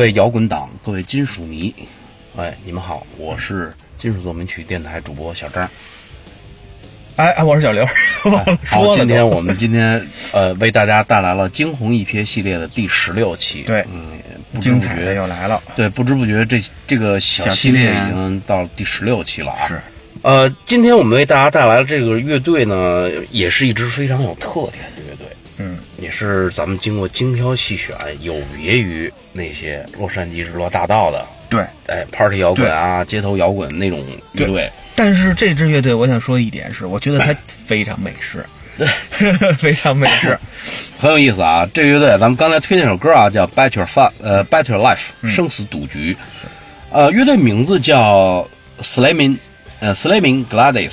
位摇滚党，各位金属迷，哎，你们好，我是金属奏鸣曲电台主播小张。哎哎，我是小刘。好，今天我们今天呃为大家带来了惊鸿一瞥系列的第十六期。对，嗯，不精彩的又来了。对，不知不觉这这个小系列已经到了第十六期了啊。是。呃，今天我们为大家带来的这个乐队呢，也是一支非常有特点的是咱们经过精挑细选，有别于那些洛杉矶日落大道的，对，哎，party 摇滚啊，街头摇滚那种乐队。但是这支乐队，我想说一点是，我觉得它 非常美式，对，非常美式，很有意思啊。这个乐队，咱们刚才推那首歌啊，叫《Better Fun》，呃，《Better Life》，生死赌局。呃，乐队名字叫 Slamming，呃，Slamming Gladys。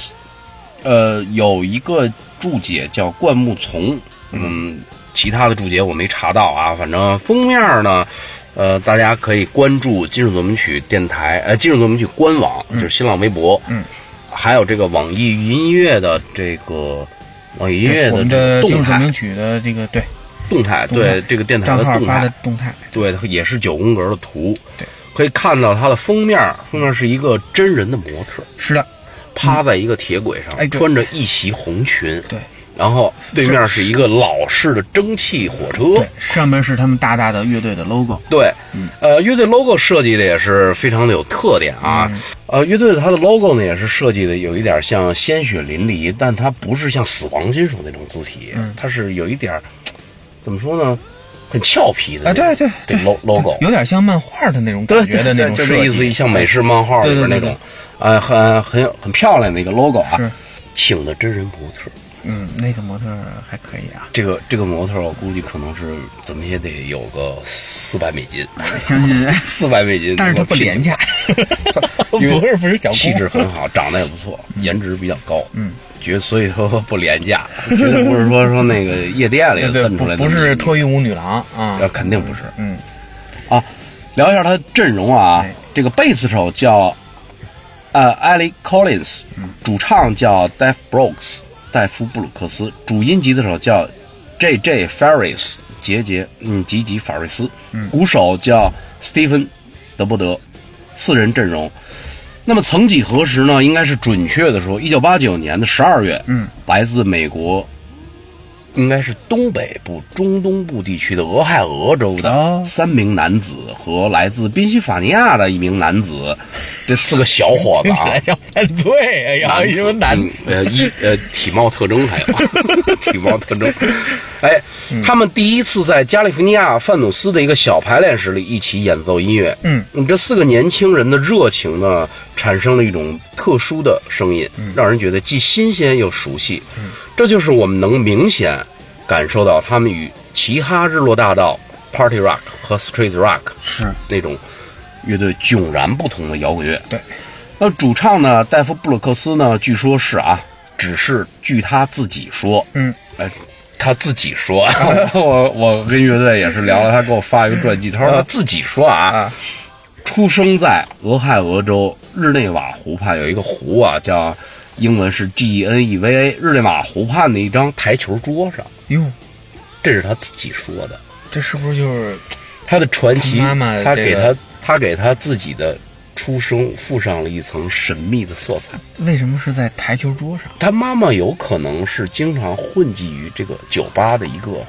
呃，有一个注解叫灌木丛。嗯，其他的注解我没查到啊。反正封面呢，呃，大家可以关注金属奏鸣曲电台，呃，金属奏鸣曲官网，就是新浪微博，嗯，还有这个网易云音乐的这个网易音乐的我们的动态金属奏鸣曲的这个对，动态，对这个电台账的动态。号发的，动态，对，它也是九宫格的图，对，可以看到它的封面，封面是一个真人的模特，是的，趴在一个铁轨上，哎穿着一袭红裙，对然后对面是一个老式的蒸汽火车，对，上面是他们大大的乐队的 logo，对，呃，乐队 logo 设计的也是非常的有特点啊。呃，乐队的它的 logo 呢也是设计的有一点像鲜血淋漓，但它不是像死亡金属那种字体，它是有一点怎么说呢，很俏皮的啊，对对对。lo logo，有点像漫画的那种感觉的那种就设计，这意思，像美式漫画里边那种，呃，很很很漂亮的一个 logo 啊，请的真人模特。嗯，那个模特还可以啊，这个这个模特，我估计可能是怎么也得有个四百美金，相信，四百美金，但是它不廉价，不 因为是不是小气质很好，长得也不错，颜值比较高，嗯，绝所以说 不廉价，绝对不是说说那个夜店里对对，不蹬出来的，不是脱衣舞女郎啊。呃，，肯定不是。嗯，啊。聊一下他的阵容啊哎，这个贝斯手叫呃 Ali Collins，主唱叫 Dave Brooks，戴夫布鲁克斯，主音吉他手叫 J J Ferris，杰杰嗯吉吉法瑞斯，鼓手叫 Stephen 德伯德，四人阵容。那么曾几何时呢？应该是准确的说，一九八九年的十二月，嗯，来自美国，应该是东北部、中东部地区的俄亥俄州的哦三名男子和来自宾夕法尼亚的一名男子，这四个小伙子啊。来，像犯罪，哎呀，因为男嗯呃一呃体貌特征还有 体貌特征，哎，他们第一次在加利福尼亚范努斯的一个小排练室里一起演奏音乐，嗯，这四个年轻人的热情呢，产生了一种特殊的声音，让人觉得既新鲜又熟悉，嗯。这就是我们能明显感受到他们与其他日落大道、Party Rock 和 Street Rock 是。那种乐队迥然不同的摇滚乐。对，那主唱呢，戴夫布鲁克斯呢，据说是啊，只是据他自己说，嗯，哎，他自己说，我我跟乐队也是聊了，他给我发一个传记，他说他自己说啊，啊。出生在俄亥俄州日内瓦湖畔有一个湖啊，叫英文是 G E N E V A，日内瓦湖畔的一张台球桌上，哟，这是他自己说的。这是不是就是他的传奇，他妈妈他给这个他他给他自己的出生附上了一层神秘的色彩。为什么是在台球桌上？他妈妈有可能是经常混迹于这个酒吧的一个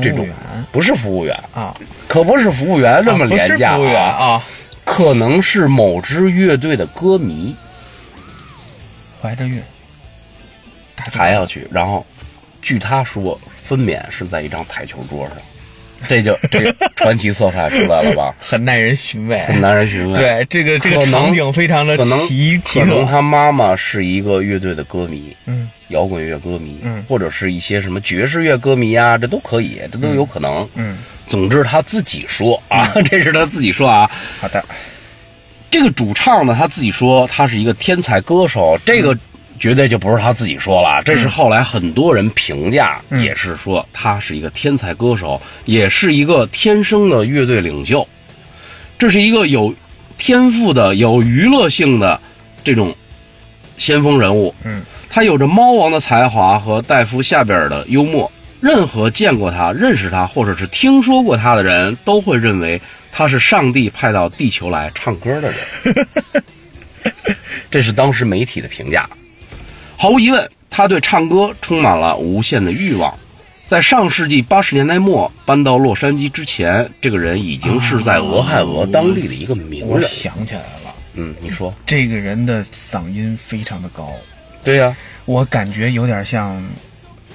这种服务员，不是服务员，啊，可不是服务员这么廉价、服务员啊，可能是某支乐队的歌迷。怀着孕，还要去，然后据他说，分娩是在一张台球桌上，这就这个传奇色彩出来了吧？很耐人寻味，很耐人寻味。对，这个这个场景非常的可能奇特可能，他妈妈是一个乐队的歌迷，嗯，摇滚乐歌迷，嗯或者是一些什么爵士乐歌迷啊，这都可以，这都有可能。嗯，总之他自己说啊，这是他自己说啊。好的，这个主唱呢，他自己说他是一个天才歌手，这个绝对就不是他自己说了，这是后来很多人评价，嗯也是说他是一个天才歌手，也是一个天生的乐队领袖，这是一个有天赋的、有娱乐性的这种先锋人物。嗯，他有着猫王的才华和戴夫夏比尔的幽默。任何见过他、认识他或者是听说过他的人都会认为他是上帝派到地球来唱歌的人。这是当时媒体的评价。毫无疑问，他对唱歌充满了无限的欲望。在上世纪八十年代末搬到洛杉矶之前，这个人已经是在俄亥俄当地的一个名人我人。想起来了，嗯，你说这个人的嗓音非常的高，对呀、我感觉有点像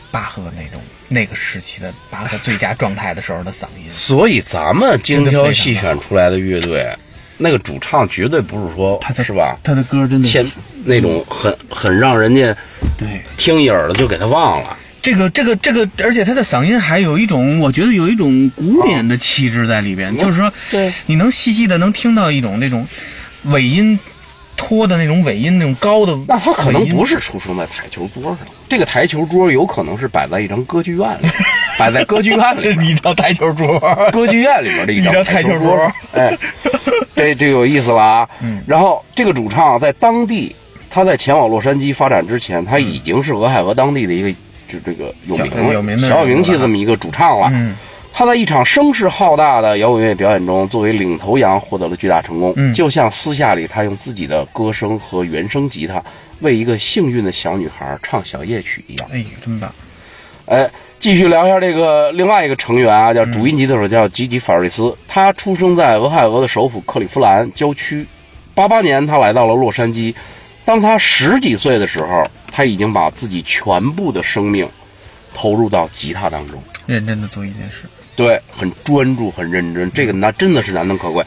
巴赫那种那个时期的巴赫最佳状态的时候的嗓音。所以咱们精挑细选出来的乐队，那个主唱绝对不是说他的是吧？他的歌真的先那种很很让人家对听一耳朵就给他忘了。这个这个这个，而且他的嗓音还有一种，我觉得有一种古典的气质在里边，就是说，对你能细细的能听到一种那种尾音拖的那种尾音，那种高的。那他可能不是出生在台球桌上，这个台球桌有可能是摆在一张歌剧院里，摆在歌剧院里的。一张台球桌，歌剧院里边的一一张台台球桌桌，哎，这这有意思了啊。嗯。然后这个主唱在当地，他在前往洛杉矶发展之前，他已经是俄亥俄当地的一个就这个有名小有名的小有名气这么一个主唱了。嗯。他在一场声势浩大的摇滚乐表演中，作为领头羊获得了巨大成功。嗯就像私下里他用自己的歌声和原声吉他为一个幸运的小女孩唱小夜曲一样。哎，真棒！哎，继续聊一下这个另外一个成员啊，叫主音吉他手叫吉吉法瑞斯。他出生在俄亥俄的首府克利夫兰郊区。八八年，他来到了洛杉矶。当他十几岁的时候，他已经把自己全部的生命投入到吉他当中。认真的做一件事。对，很专注，很认真，这个那真的是难能可贵。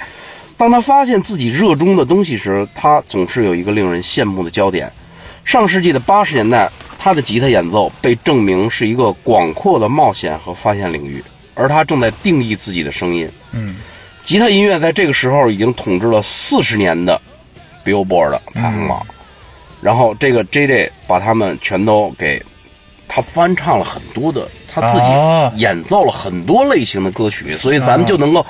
当他发现自己热衷的东西时，他总是有一个令人羡慕的焦点。上世纪的八十年代，他的吉他演奏被证明是一个广阔的冒险和发现领域，而他正在定义自己的声音。嗯，吉他音乐在这个时候已经统治了四十年的 Billboard 的排行榜，然后这个 J.J. 把他们全都给他翻唱了很多的，他自哦己演奏了很多类型的歌曲，所以咱们就能够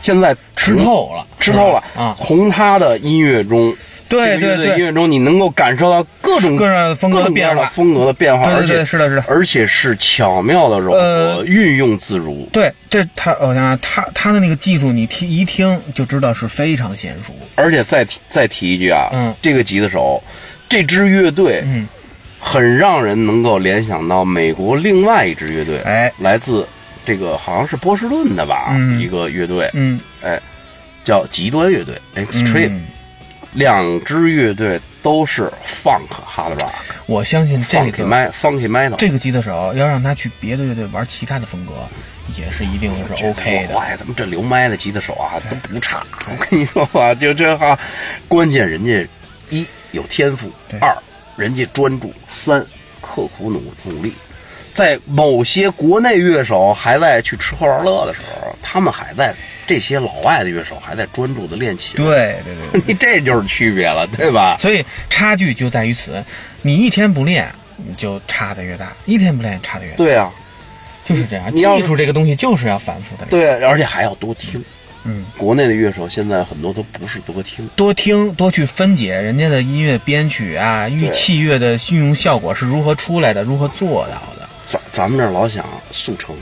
现在吃透了，吃透了啊！从他的音乐中。对对这个乐队音，乐中你能够感受到各种各种风格的变化风格的变化，对对而且是的是的而且是巧妙的融合，呃运用自如。对，这他，我想想，他他的那个技术，你听一听就知道是非常娴熟。而且再提再提一句啊，嗯这个吉他手，这支乐队，嗯，很让人能够联想到美国另外一支乐队，哎。来自这个好像是波士顿的吧，嗯。一个乐队，嗯。哎，叫极端乐队 Extreme，、嗯，两支乐队都是 funk hard rock，我相信这个 funky metal，这个吉他手要让他去别的乐队玩其他的风格，也是一定是 OK 的。哎，咱们这留麦的吉他手啊都不差，我跟你说吧，就这哈，关键人家一有天赋对，二人家专注，三刻苦努努力。在某些国内乐手还在去吃喝玩乐的时候，他们还在这些老外的乐手还在专注的练琴。对对对对，你这就是区别了，对吧？所以差距就在于此，你一天不练，你就差的越大；一天不练，差的越大。对啊，就是这样。技术这个东西就是要反复的练。对，而且还要多听。嗯，国内的乐手现在很多都不是多听，多听，多去分解人家的音乐编曲啊，乐器乐的运用效果是如何出来的，如何做到的。咱咱们这儿老想速成，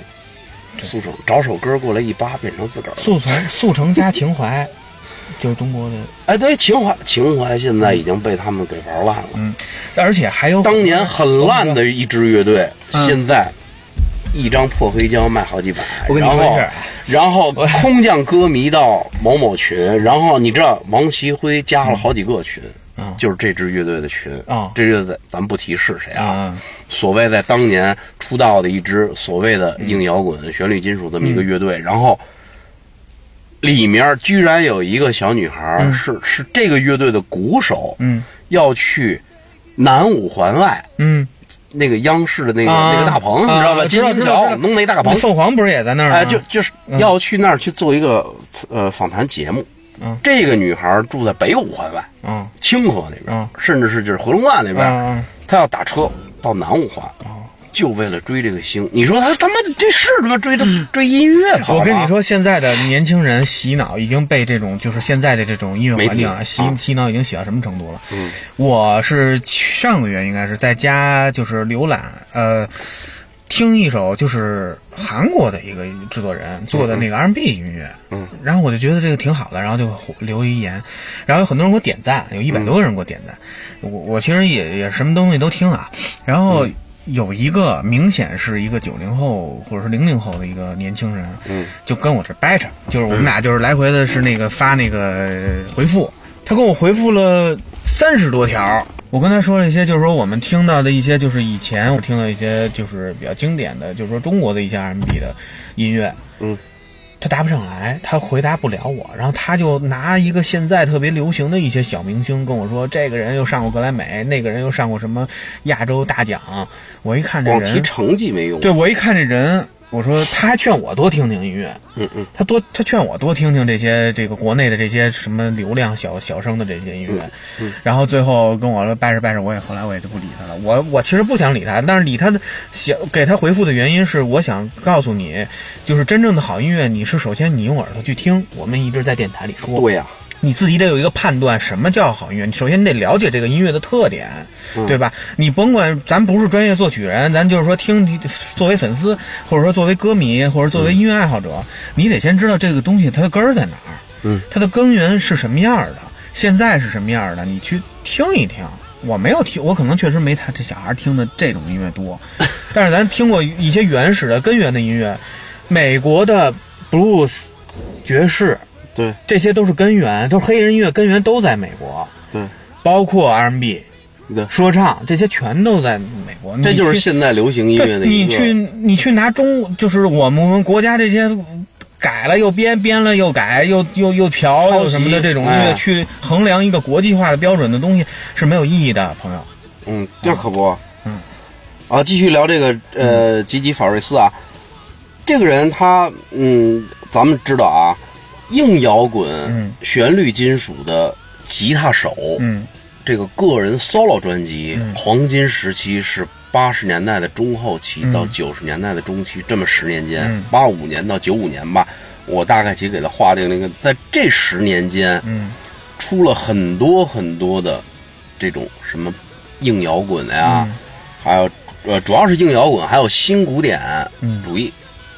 速成，找首歌过来一扒变成自个儿。速成速成加情怀，就是中国的。哎，对，情怀，情怀现在已经被他们给玩烂了。嗯，而且还有当年很烂的一支乐队，嗯现在一张破黑胶卖好几百。我跟你然后说事然后空降歌迷到某某群，然后你知道王奇辉加了好几个群，嗯就是这支乐队的群。啊这乐队咱不提是谁啊。啊，所谓在当年出道的一支所谓的硬摇滚、旋律金属这么一个乐队，然后里面居然有一个小女孩、是是这个乐队的鼓手，嗯要去南五环外嗯，那个央视的那个、啊那个大棚，啊你知道吧？金鹰桥知道知道。弄那大棚，凤凰不是也在那儿吗？哎，就就是要去那儿去做一个呃访谈节目。嗯。这个女孩住在北五环外，嗯。清河那边，嗯。甚至是就是回龙观那边，嗯、她要打车到南五环，就为了追这个星。你说他他妈这是他妈追的追音乐跑吗我跟你，说，现在的年轻人洗脑已经被这种就是现在的这种音乐环境啊洗啊。洗脑已经洗到什么程度了？嗯，我是上个月应该是在家就是浏览呃。听一首就是韩国的一个制作人做的那个 R&B 音乐，嗯，然后我就觉得这个挺好的，然后就留一言，然后有很多人给我点赞，有一百多个人给我点赞，我我其实也也什么东西都听啊，然后有一个明显是一个九零后或者是零零后的一个年轻人，嗯，就跟我这掰扯，就是我们俩就是来回的是那个发那个回复，他跟我回复了三十多条。我跟他说了一些，就是说我们听到的一些，就是以前我听到一些就是比较经典的，就是说中国的一些 R&B 的音乐，嗯，他答不上来，他回答不了我，然后他就拿一个现在特别流行的一些小明星跟我说，这个人又上过格莱美，那个人又上过什么亚洲大奖，我一看这光提人，成绩没用。对我一看这人，我说他还劝我多听听音乐，嗯嗯，他多他劝我多听听这些这个国内的这些什么流量小小生的这些音乐，嗯然后最后跟我说掰扯掰扯，我也后来我也就不理他了。我我其实不想理他，但是理他的想给他回复的原因是，我想告诉你，就是真正的好音乐，你是首先你用耳朵去听，我们一直在电台里说，对呀、你自己得有一个判断，什么叫好音乐？你首先你得了解这个音乐的特点，对吧？你甭管咱不是专业作曲人，咱就是说听，作为粉丝，或者说作为歌迷，或者作为音乐爱好者，你得先知道这个东西它的根儿在哪儿，嗯，它的根源是什么样的，现在是什么样的，你去听一听。我没有听，我可能确实没他这小孩听的这种音乐多，但是咱听过一些原始的根源的音乐，美国的 blues、爵士，对。这些都是根源，都是黑人音乐根源都在美国，对，包括 R&B、对。说唱，这些全都在美国。这就是现在流行音乐的。你去你去拿中，就是我们我们国家这些改了又编，编了又改，又又又调又什么的这种音乐，哎。去衡量一个国际化的标准的东西是没有意义的，朋友。嗯，这可不。嗯，啊，继续聊这个呃，吉吉法瑞斯啊，这个人他嗯，咱们知道啊，硬摇滚、嗯。旋律金属的吉他手，嗯。这个个人 solo 专辑、嗯。黄金时期是八十年代的中后期嗯。到九十年代的中期，这么十年间嗯，八五年到九五年吧，我大概其实给他划定那个，在这十年间，嗯。出了很多很多的这种什么硬摇滚呀，嗯。还有呃主要是硬摇滚，还有新古典嗯。主义、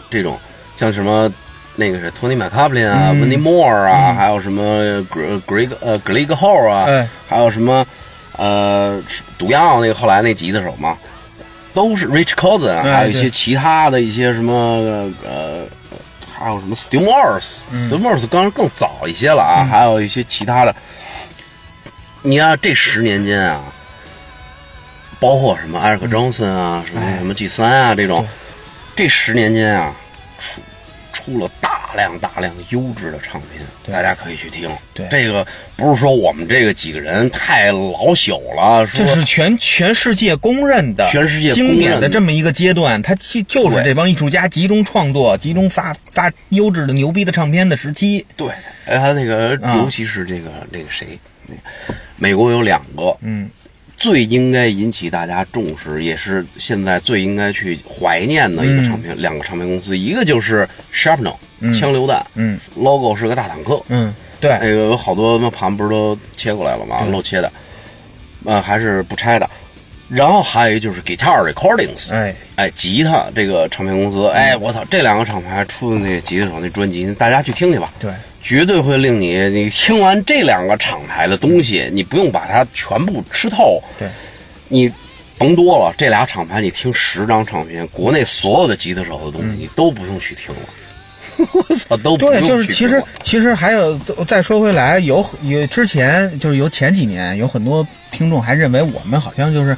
这种，像什么那个是托尼麦卡布林啊、嗯。温尼莫尔啊，还有什么格格呃格雷格号啊，哎。还有什么呃毒药那个后来那吉他手嘛，都是 Rich Cousin，、哎还有一些其他的一些什么呃。还有什么 Steve Morse，Steve、Morse 当然更早一些了啊，还有一些其他的。你看这十年间啊，包括什么埃尔克·庄森啊，什么哎。什么 G 三啊这种，这十年间啊，出出了大量大量优质的唱片，大家可以去听。对这个不是说我们这个几个人太老朽了，说这是全全世界公认的、全世界经典的这么一个阶段，它其就是这帮艺术家集中创作、集中发发优质的牛逼的唱片的时期。对，哎，他那个啊尤其是这个那个谁，美国有两个，嗯最应该引起大家重视，也是现在最应该去怀念的一个唱片，两个唱片公司，一个就是 Sharpno、嗯枪榴弹。嗯，logo 是个大坦克，嗯，对，那个有好多那盘不是都切过来了吗？漏切的，呃，还是不拆的。然后还有一就是 Guitar Recordings，哎，哎，吉他这个唱片公司，哎，我操，这两个厂牌出的那个吉他手那专辑，大家去听去吧。对，绝对会令你，你听完这两个厂牌的东西，你不用把它全部吃透。对，你甭多了，这俩厂牌你听十张唱片，国内所有的吉他手的东西你都不用去听了。我 操，都不对，就是其实其实还有再说回来，有有之前就是有前几年有很多听众还认为我们好像就是。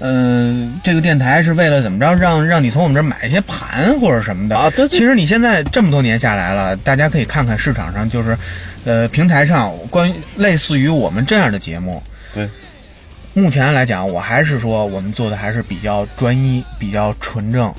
嗯、这个电台是为了怎么着让让你从我们这儿买一些盘或者什么的啊对对其实你现在这么多年下来了，大家可以看看市场上就是，呃，平台上关于类似于我们这样的节目，对，目前来讲，我还是说我们做的还是比较专一、比较纯正、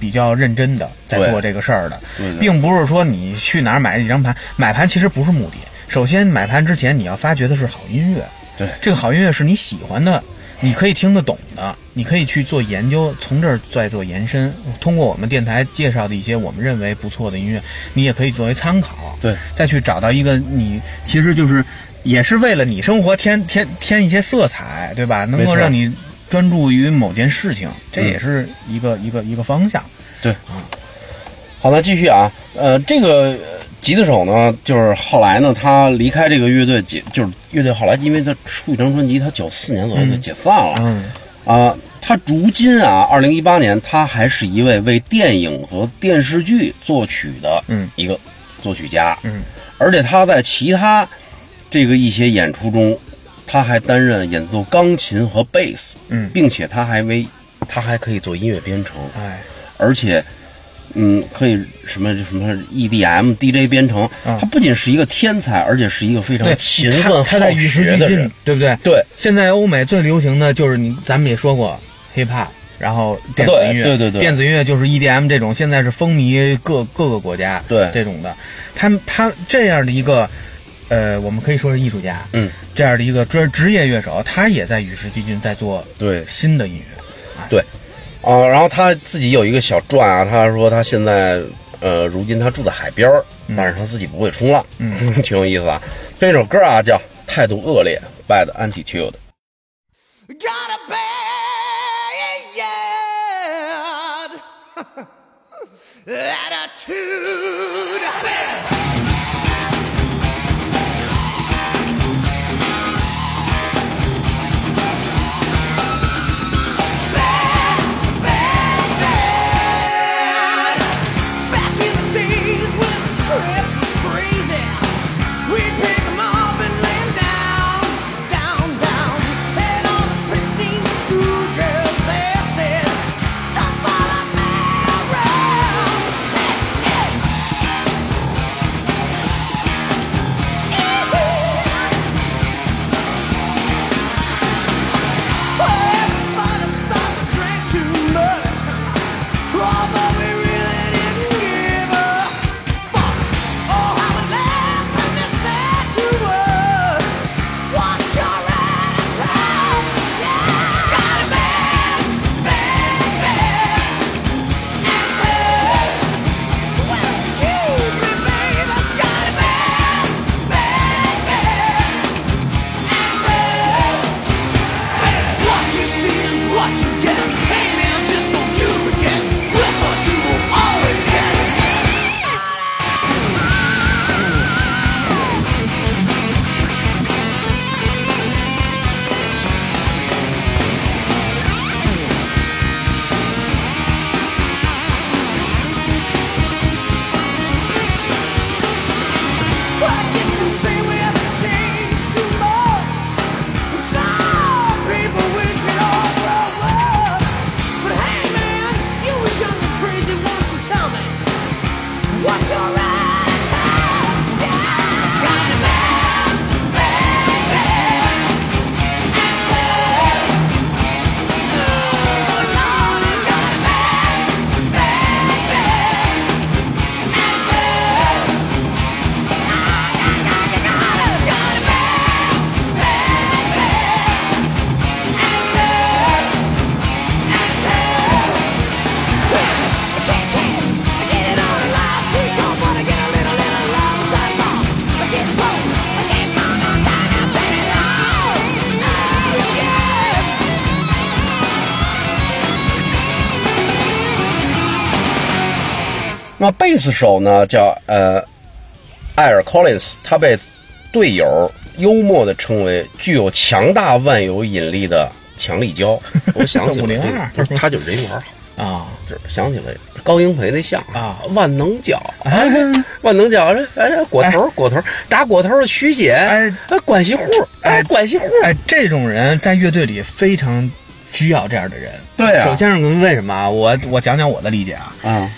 比较认真的在做这个事儿的，并不是说你去哪儿买几张盘，买盘其实不是目的。首先，买盘之前你要发掘的是好音乐，对这个好音乐是你喜欢的，你可以听得懂的，你可以去做研究，从这儿再做延伸。通过我们电台介绍的一些我们认为不错的音乐，你也可以作为参考。对，再去找到一个你其实就是也是为了你生活添添添一些色彩，对吧？能够让你专注于某件事情，这也是一个、一个一个方向。对。好，的继续啊，呃，这个呃吉他手呢，就是后来呢，他离开这个乐队解，就是乐队后来因为他出一张专辑，他九四年左右就解散了。嗯。啊，他如今啊，二零一八年，他还是一位为电影和电视剧作曲的嗯。一个作曲家，嗯，而且他在其他这个一些演出中，他还担任演奏钢琴和贝斯，嗯。并且他还为他还可以做音乐编程，哎，而且。嗯，可以什么什么 EDM、DJ 编程，啊他不仅是一个天才，而且是一个非常对，勤他奋好他在与时俱进学的人。，对不对？对，现在欧美最流行的就是你，咱们也说过 hip hop，然后电子音乐，对对对。对电子音乐就是 EDM 这种，现在是风靡各各个国家，对。这种的，他他这样的一个，呃，我们可以说是艺术家，嗯，这样的一个专职业乐手，他也在与时俱进，在做对。新的音乐，对，啊，然后他自己有一个小传啊，他说他现在呃，如今他住在海边儿，但是他自己不会冲浪，嗯，挺有意思啊。这首歌啊叫《态度恶劣》，Bad Attitude。Got a bad attitude. 那贝斯手呢叫呃艾尔 Collins，他被队友幽默的称为具有强大万有引力的强力胶。我想起了 这502个，不是他就是人缘好。啊，就是想起来高英培那相声啊，万能胶，哎，万能胶，这哎这果头果头炸果头的徐姐，哎哎关系户，哎关系户，哎，这种人在乐队里非常需要这样的人。对啊首先是为什么啊？我我讲讲我的理解啊。啊，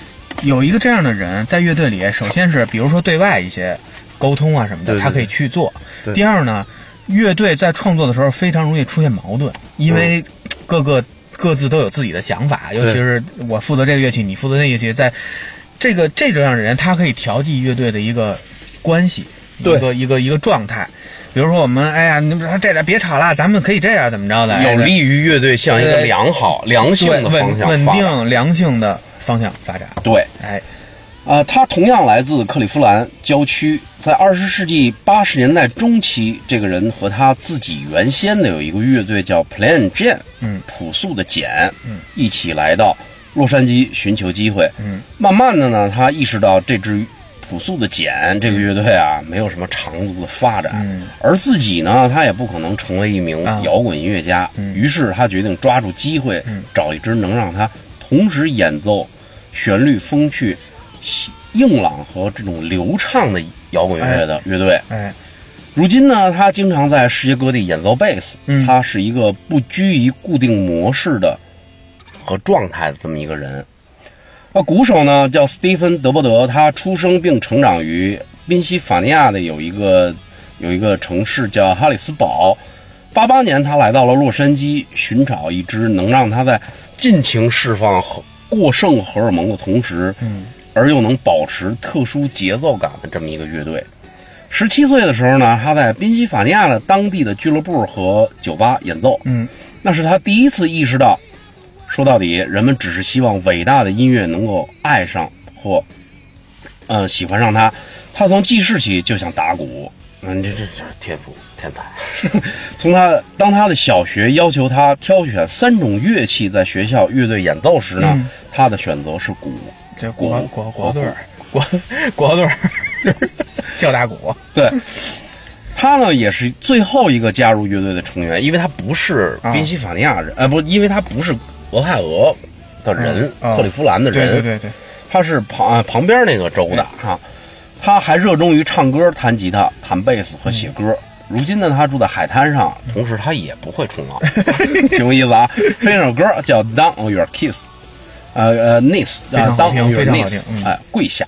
有一个这样的人在乐队里，首先是比如说对外一些沟通啊什么的，对对他可以去做。第二呢，乐队在创作的时候非常容易出现矛盾，因为各个各自都有自己的想法，尤其是我负责这个乐器，你负责那个乐器，在这个这种样的人，他可以调剂乐队的一个关系，一个一个一个状态。比如说我们，哎呀，你们这俩别吵了，咱们可以这样怎么着的，哎有利于乐队向一个良好、良性的方稳稳向发展。定、良性的方向发展。对，哎，啊，他同样来自克利夫兰郊区，在二十世纪八十年代中期，这个人和他自己原先的有一个乐队叫 Plain Jane，嗯，朴素的简，嗯，一起来到洛杉矶寻求机会，嗯，慢慢的呢，他意识到这支朴素的简这个乐队啊，没有什么长足的发展，嗯，而自己呢，他也不可能成为一名啊。摇滚音乐家，于是他决定抓住机会，找一支能让他同时演奏旋律风趣、硬朗和这种流畅的摇滚乐的乐队。哎，如今呢，他经常在世界各地演奏贝斯。嗯他是一个不拘于固定模式的和状态的这么一个人。那鼓手呢叫斯蒂芬·德伯德，他出生并成长于宾夕法尼亚的有一个有一个城市叫哈里斯堡。八八年，他来到了洛杉矶，寻找一支能让他在尽情释放和过剩荷尔蒙的同时，嗯，而又能保持特殊节奏感的这么一个乐队。十七岁的时候呢，他在宾夕法尼亚的当地的俱乐部和酒吧演奏，嗯，那是他第一次意识到，说到底，人们只是希望伟大的音乐能够爱上或嗯，喜欢上他。他从记事起就想打鼓，嗯，这这这天赋天才。从他当他的小学要求他挑选三种乐器在学校乐队演奏时呢，他的选择是鼓。这鼓国国国队儿，国国队儿就是叫打鼓。对，他呢也是最后一个加入乐队的成员，因为他不是宾夕法尼亚人，呃，不，因为他不是俄亥俄的人，嗯哦克利夫兰的人，对对对对，他是旁呃旁边那个州的哈。他还热衷于唱歌、弹吉他、弹贝斯和写歌。如今呢，他住在海滩上，同时他也不会冲浪，挺有意思啊。这首歌叫《Down on Your Kiss》，呃呃，Knees，非常呃，Down on Your Knees，哎，跪下。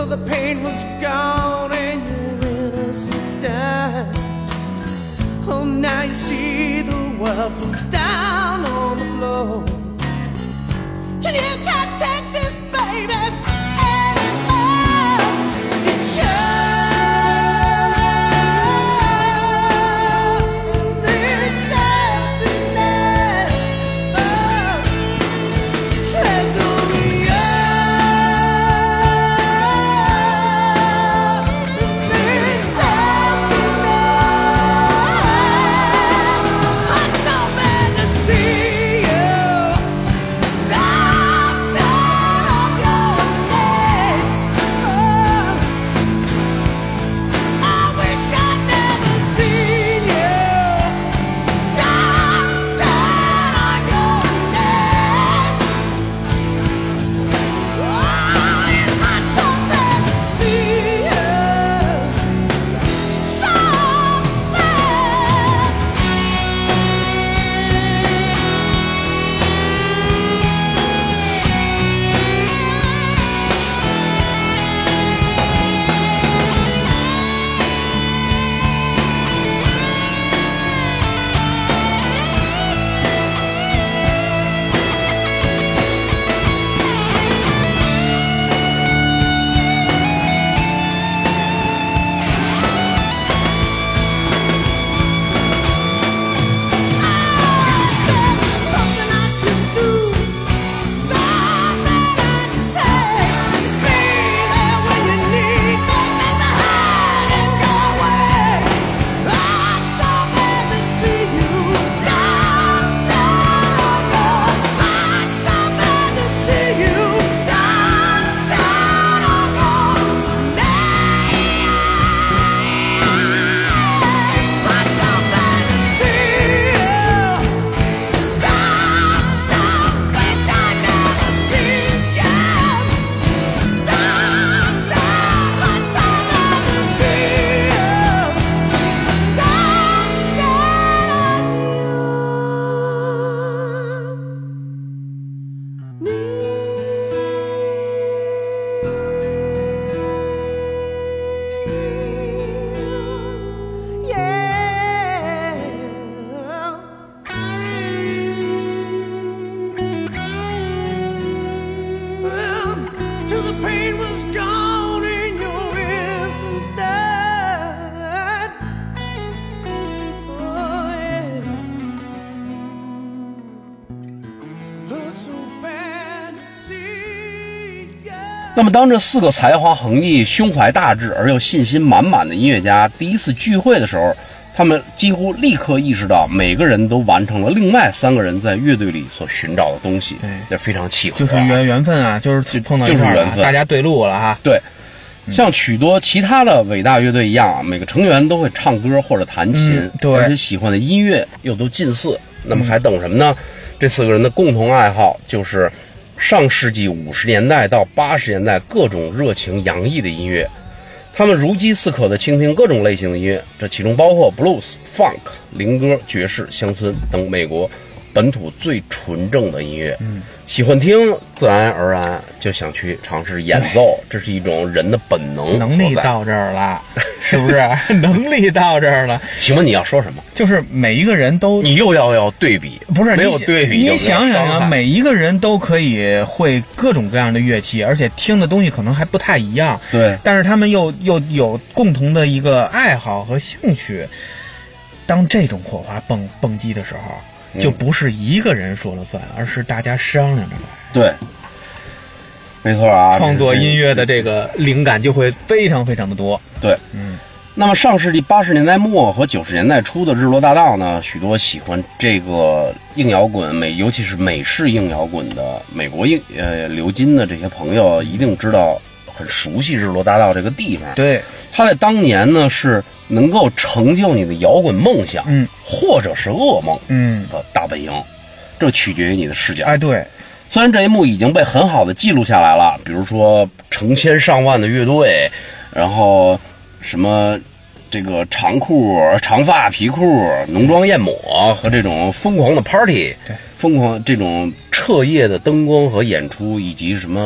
Till the pain was gone and your innocence died. Oh, now you see the world from down on the floor. And you 那么，当这四个才华横溢、胸怀大志而又信心满满的音乐家第一次聚会的时候，他们几乎立刻意识到，每个人都完成了另外三个人在乐队里所寻找的东西哎，这非常契合啊。就是缘缘分啊，就是碰到就是缘分大家对路了哈。对，像许多其他的伟大乐队一样，每个成员都会唱歌或者弹琴，嗯对而且喜欢的音乐又都近似。那么还等什么呢？这四个人的共同爱好就是上世纪五十年代到八十年代各种热情洋溢的音乐。他们如饥似渴地倾听各种类型的音乐，这其中包括 blues、funk、灵歌、爵士、乡村等美国本土最纯正的音乐。嗯，喜欢听，自然而然就想去尝试演奏，这是一种人的本能能力。到这儿了，是不是？能力到这儿了，请问你要说什么？就是每一个人都你又要要对比，不是没有对比你想想啊，每一个人都可以会各种各样的乐器，而且听的东西可能还不太一样。对但是他们又又有共同的一个爱好和兴趣。当这种火花蹦蹦击的时候，嗯就不是一个人说了算，而是大家商量着来。对，没错啊，创作音乐的这个灵感就会非常非常的多。对，嗯。那么上世纪八十年代末和九十年代初的日落大道呢，许多喜欢这个硬摇滚美，尤其是美式硬摇滚的美国硬呃流金的这些朋友，一定知道很熟悉日落大道这个地方。对，它在当年呢是能够成就你的摇滚梦想，嗯，或者是噩梦嗯，的大本营，这取决于你的视角。哎，对，虽然这一幕已经被很好的记录下来了，比如说成千上万的乐队，然后什么这个长裤、长发皮裤、浓妆艳抹和这种疯狂的 party，对，疯狂这种彻夜的灯光和演出，以及什么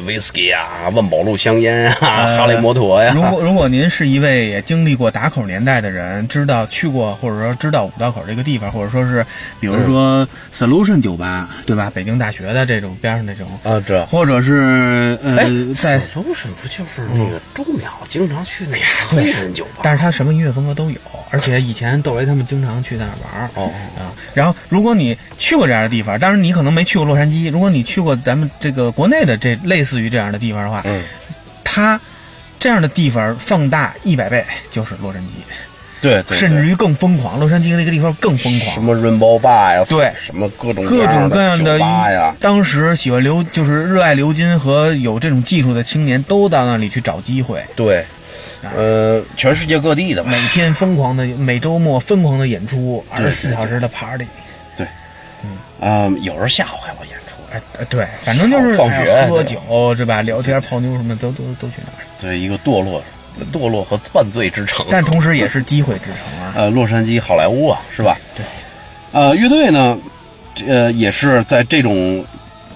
whisky 啊、万宝路香烟啊、呃哈雷摩托呀，如果如果您是一位也经历过打口年代的人，知道去过或者说知道五道口这个地方，或者说是比如说 Solution 酒吧，对吧？北京大学的这种边上那种，啊，这。或者是呃哎，在，solution 不就是那个钟淼经常去那个黑人酒吧？但是他什么音乐风格都有，而且以前窦唯他们经常去那儿玩儿哦啊。然后如果你去过这样的地方，当然你可能没去过洛杉矶，如果你去过咱们这个国内的这类似于这样的地方的话，嗯，它这样的地方放大一百倍就是洛杉矶。对对，甚至于更疯狂。洛杉矶那个地方更疯狂，什么 Rainbow Bar 呀，对。什么各种各种各样的的酒吧呀，当时喜欢流，就是热爱流金和有这种技术的青年，都到那里去找机会，对，呃，全世界各地的吧，每天疯狂的，每周末疯狂的演出，二对十四小时的 party。嗯，有时候下午还要演出，哎，呃对，反正就是放学哎喝酒是吧？聊天泡妞什么都都都去那儿，对，一个堕落、堕落和犯罪之城。但同时也是机会之城啊。呃，洛杉矶好莱坞啊，是吧？对。呃，乐队呢，呃，也是在这种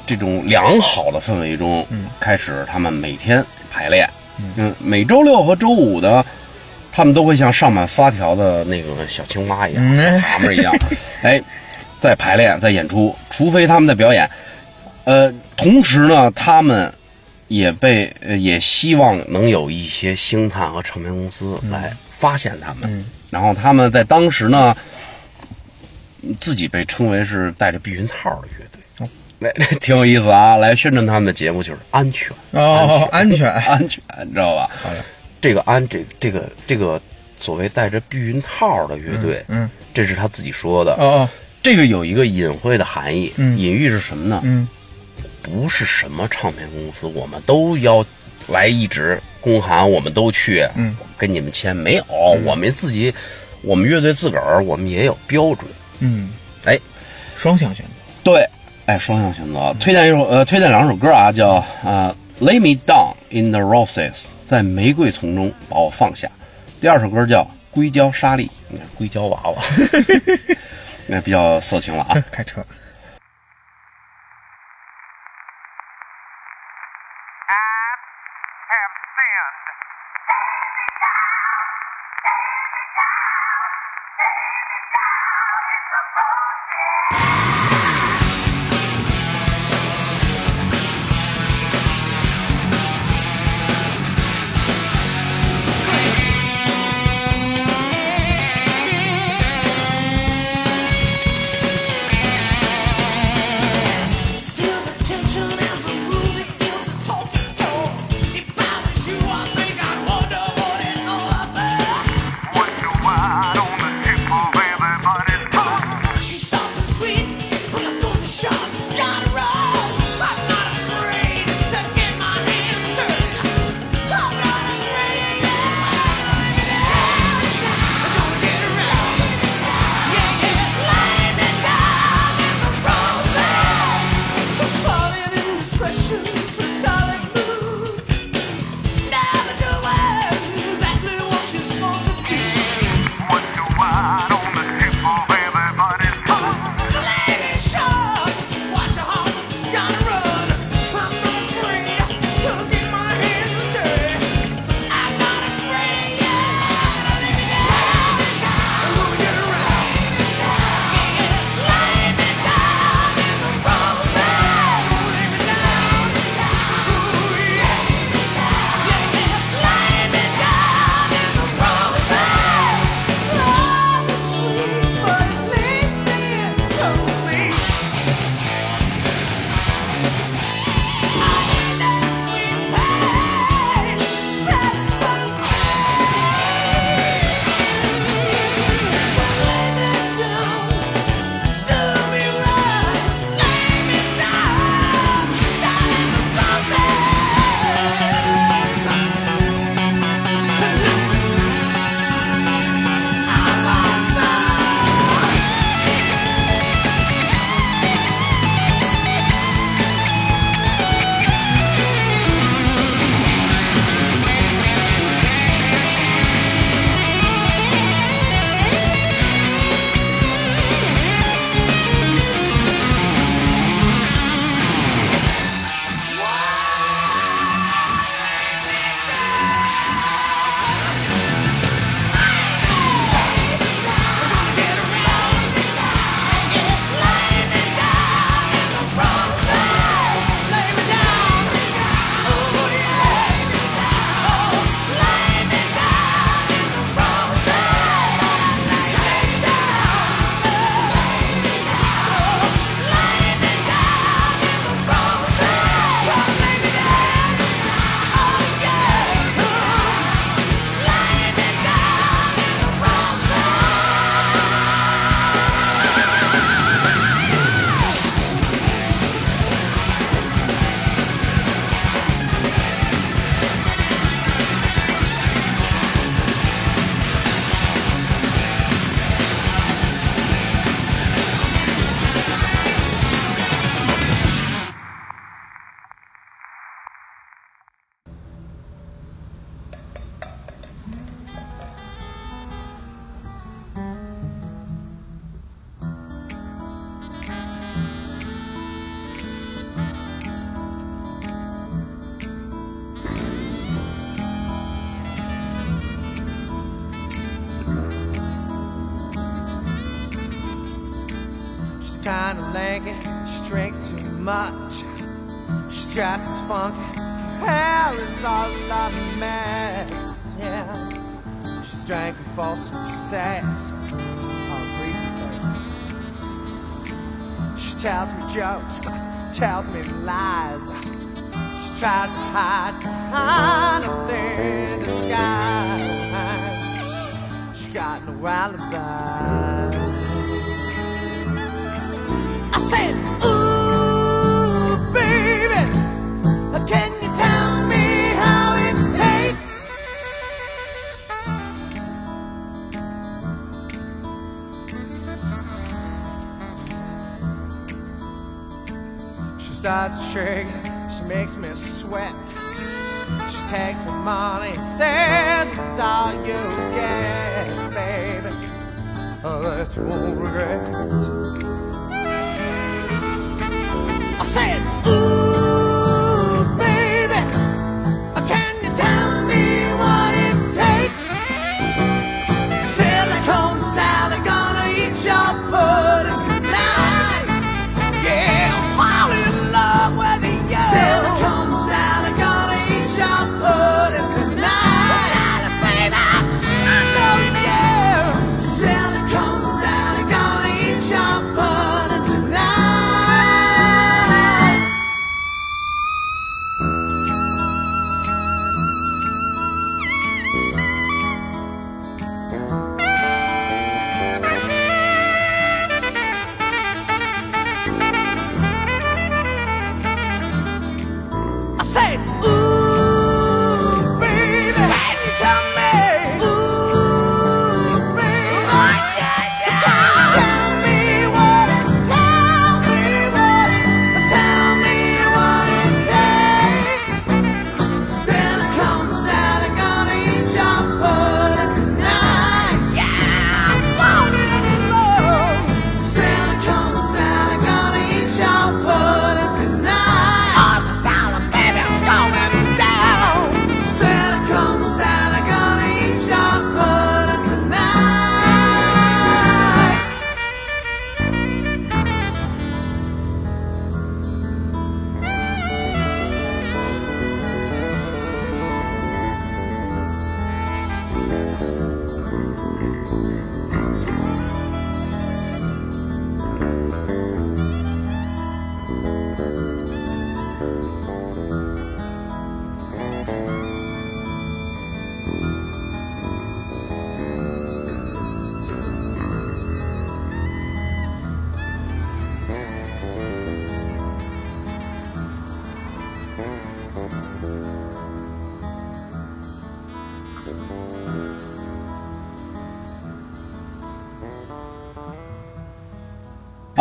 这种良好的氛围中，嗯开始他们每天排练。嗯，每周六和周五呢，他们都会像上满发条的那个小青蛙一样，嗯小蛤蟆一样，哎，在排练，在演出，除非他们在表演。呃，同时呢，他们也被呃也希望能有一些星探和唱片公司来发现他们，嗯然后他们在当时呢，自己被称为是带着避孕套的乐队。哦来，挺有意思啊！来宣传他们的节目就是安全，哦，安全，安全，你知道吧？这个安，这这个这个所谓带着避孕套的乐队，嗯，这是他自己说的。哦哦，这个有一个隐晦的含义，嗯隐喻是什么呢？嗯不是什么唱片公司，我们都要来一直公函，我们都去，嗯，跟你们签没有？我们自己，我们乐队自个儿，我们也有标准。嗯，哎，双向选择。对，哎，双向选择。推荐一首，呃，推荐两首歌啊，叫呃《Lay Me Down in the Roses》，在玫瑰丛中把我放下。第二首歌叫《硅胶沙粒》，你看硅胶娃娃，那比较色情了啊。开车。She drinks too much. She's just as funky, hair is all a mess. Yeah, she's drinking false success. Oh, greasy face. She tells me jokes, tells me lies. She tries to hide behind a thin disguise. She got no alibi. She makes me sweat. She takes my money and says it's all you get, baby. Oh, that you won't regret.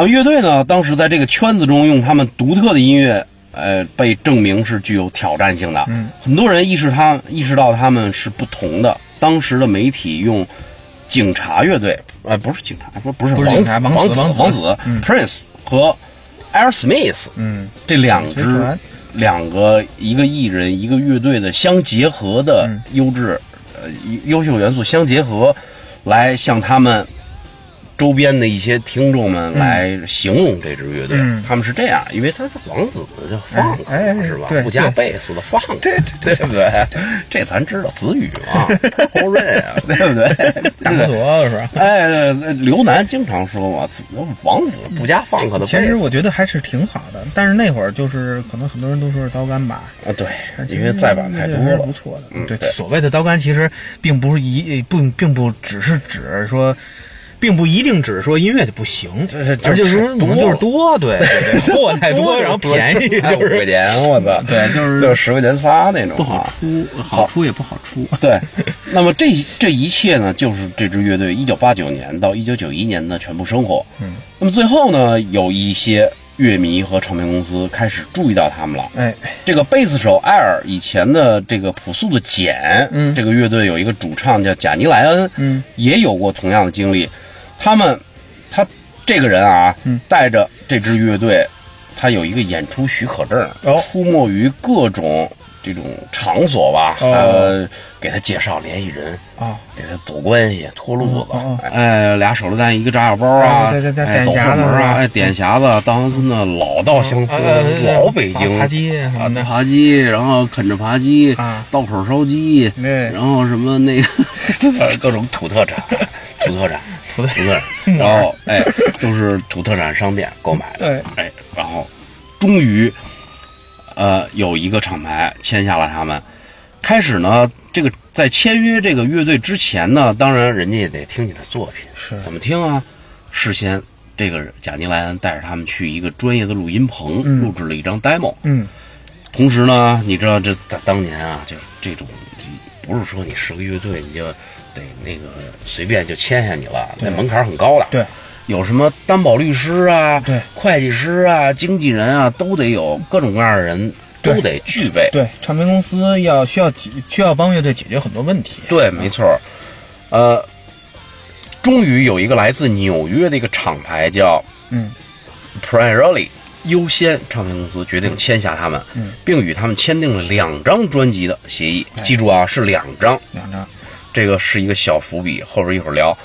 啊，乐队呢，当时在这个圈子中用他们独特的音乐，呃，被证明是具有挑战性的。嗯，很多人意识他意识到他们是不同的。当时的媒体用警察乐队，呃，不是警察，不不是不是王子王王王子。王子子 Prince 和 Aerosmith，嗯，这两支两个一个艺人一个乐队的相结合的嗯。优质、呃优秀元素相结合，来向他们周边的一些听众们来形容这支乐队。嗯他们是这样，因为他是王子就放克、哎哎是吧？不加贝斯的放克，对对对不对？这咱知道子语嘛，后润啊，对不对？大摩托是吧？哎，呃刘楠经常说嘛，子王子不加放克的。其实我觉得还是挺好的，但是那会儿就是可能很多人都说是刀杆吧，啊，对，因为再版太多了不。错的。对，嗯对所谓的刀杆其实并不是一不并不只是指说。并不一定只是说音乐就不行，而就是说多就是多，对 货太多，然后便宜，五就是块钱，我操，对就是就十块钱仨那种，不好啊。出，好出也不好出。对，那么这这一切呢，就是这支乐队一九八九年到一九九一年的全部生活。嗯，那么最后呢，有一些乐迷和唱片公司开始注意到他们了。哎，这个贝斯手艾尔以前的这个朴素的简，嗯这个乐队有一个主唱叫贾尼莱恩，嗯，也有过同样的经历。他们，他这个人啊，嗯。带着这支乐队，他有一个演出许可证，哦。出没于各种这种场所吧，哦。呃，给他介绍联系人，啊，给他走关系、托路子，哎，俩手榴弹，一个炸药包啊，对对对哎，走后门啊，哎，点匣子，稻香村的老稻香村，呃老北京，扒鸡啊扒鸡，然后啃着扒鸡，啊。道口烧鸡，对。然后什么那个 各种土特产，土特产，土特土特产，然后哎，都是土特产商店购买的，对，哎，然后终于，呃，有一个厂牌签下了他们。开始呢，这个在签约这个乐队之前呢，当然人家也得听你的作品，是怎么听啊？事先这个贾尼莱恩带着他们去一个专业的录音棚，嗯录制了一张 demo。嗯，同时呢，你知道这在当年啊，就是这种，不是说你是个乐队你就得那个随便就签下你了，那门槛很高的。对，有什么担保律师啊，对会计师啊，经纪人啊，都得有各种各样的人都得具备。对，唱片公司要需要解需要帮乐队解决很多问题。对，没错。呃，终于有一个来自纽约的一个厂牌叫嗯 Priorly 优先唱片公司决定签下他们，嗯并与他们签订了两张专辑的协议。哎记住啊，是两张，两张，这个是一个小伏笔，后边一会儿聊。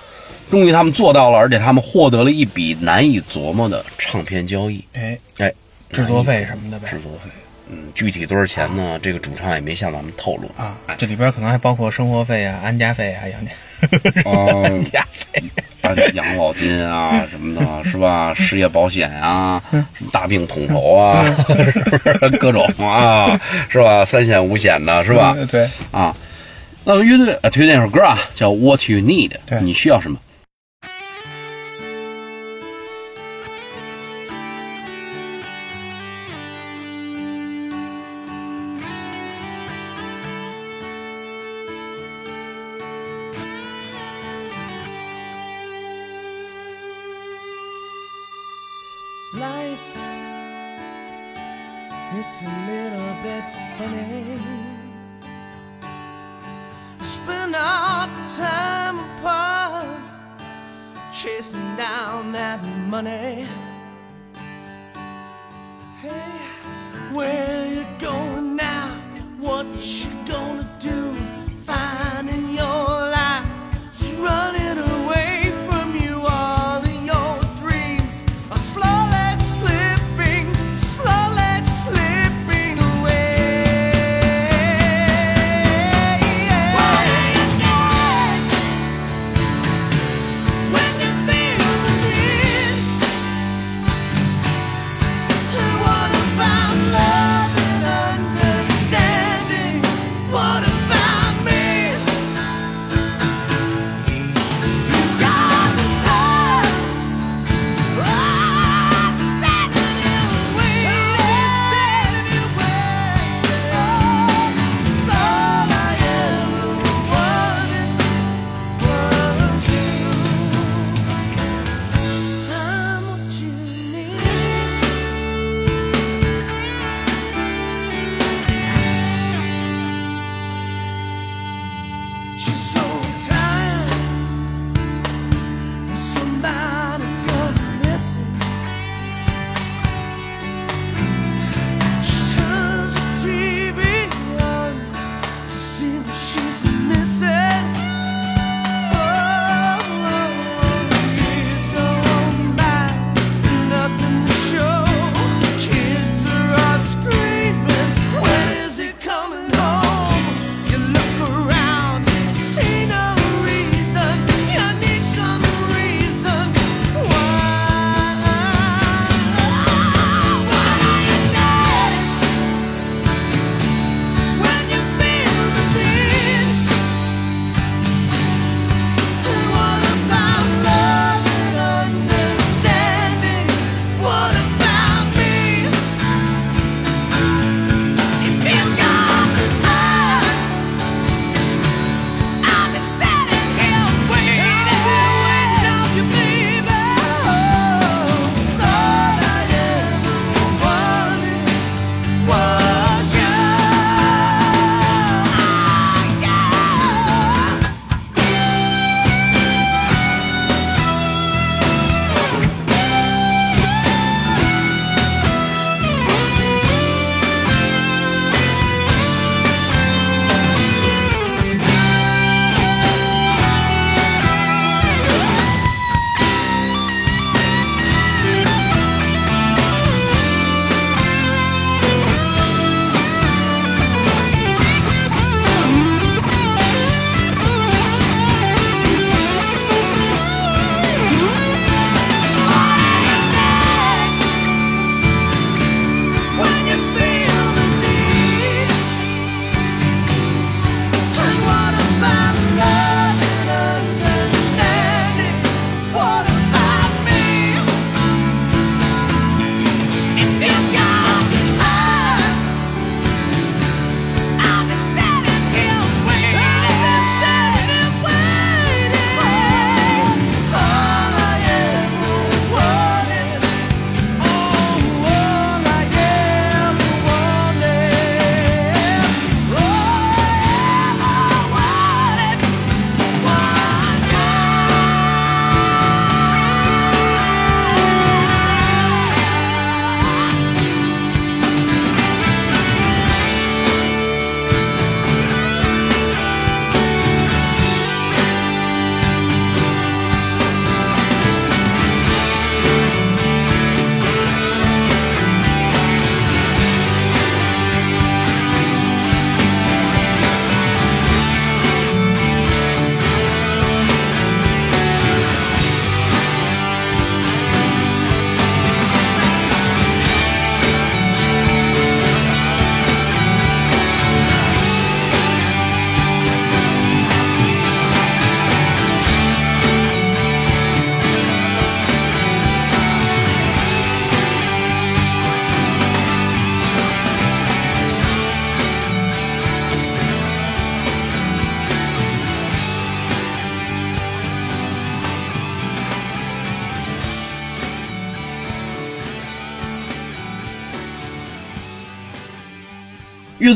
终于他们做到了，而且他们获得了一笔难以琢磨的唱片交易。哎，哎，制作费什么的呗制。作费，嗯，具体多少钱呢？这个主唱也没向咱们透露啊，这里边可能还包括生活费啊、安家费啊、养家 哦安家费。啊，养老金啊什么的，是吧？失业保险啊，嗯什么大病统筹啊，是不是各种啊，是吧？三险五险的，是吧？嗯对，啊，那么乐队呃推荐一首歌啊，叫《What You Need》，对你需要什么？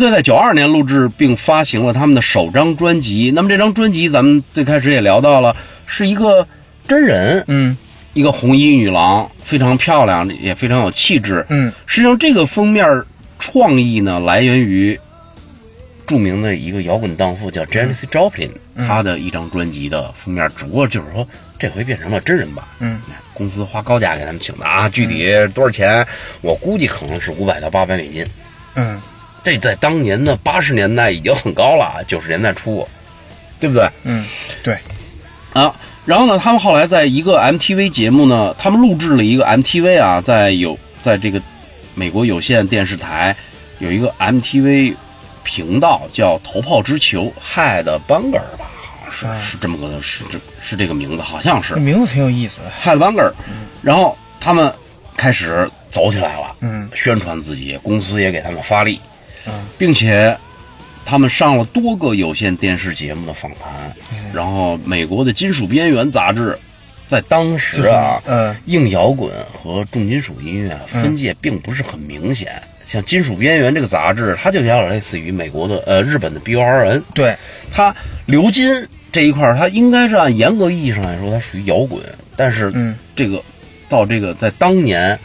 队在九二年录制并发行了他们的首张专辑。那么这张专辑咱们最开始也聊到了，是一个真人，嗯一个红衣女郎，非常漂亮，也非常有气质。嗯，实际上这个封面创意呢，来源于著名的一个摇滚荡妇叫 Janis Joplin，、她的一张专辑的封面，只不过就是说这回变成了真人版。嗯，公司花高价给他们请的啊，具体多少钱，我估计可能是五百到八百美金。嗯这在当年的八十年代已经很高了，九十年代初，对不对？嗯，对，啊，然后呢，他们后来在一个 MTV 节目呢，他们录制了一个 MTV 啊，在有在这个美国有线电视台有一个 MTV 频道叫《头炮之球》，Head Banger 吧，好像是、是这么个是这是这个名字，好像是这名字挺有意思。Head Banger。然后他们开始走起来了，嗯宣传自己，公司也给他们发力，嗯。并且他们上了多个有线电视节目的访谈，然后美国的《金属边缘》杂志在当时啊，嗯。硬摇滚和重金属音乐分界并不是很明显。像《金属边缘》这个杂志，它就有点类似于美国的呃日本的 BORN，对，它鎏金这一块，它应该是按严格意义上来说，它属于摇滚。但是嗯。这个到这个在当年，《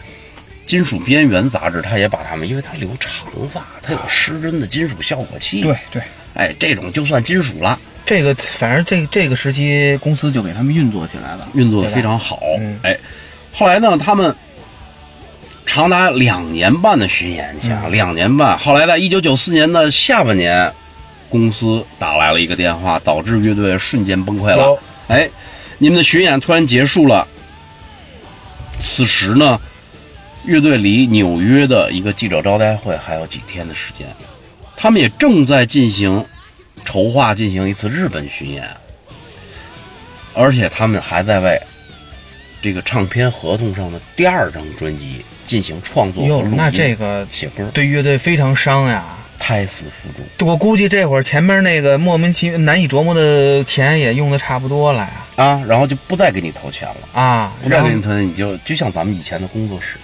金属边缘》杂志，它也把它们，因为它留长发，它有失真的金属效果器。对，对，哎，这种就算金属了，这个反正这这个时期公司就给他们运作起来了，运作的非常好。嗯哎，后来呢，他们长达两年半的巡演，你想、嗯两年半。后来在一九九四年的下半年，公司打来了一个电话，导致乐队瞬间崩溃了有。哎，你们的巡演突然结束了。此时呢，乐队离纽约的一个记者招待会还有几天的时间，他们也正在进行筹划进行一次日本巡演，而且他们还在为这个唱片合同上的第二张专辑进行创作和录，音。哟那这个写歌对乐队非常伤呀。胎死腹中我估计这会儿前面那个莫名其妙难以琢磨的钱也用的差不多了呀啊，然后就不再给你投钱了，啊，不再给你投钱，你就就像咱们以前的工作室。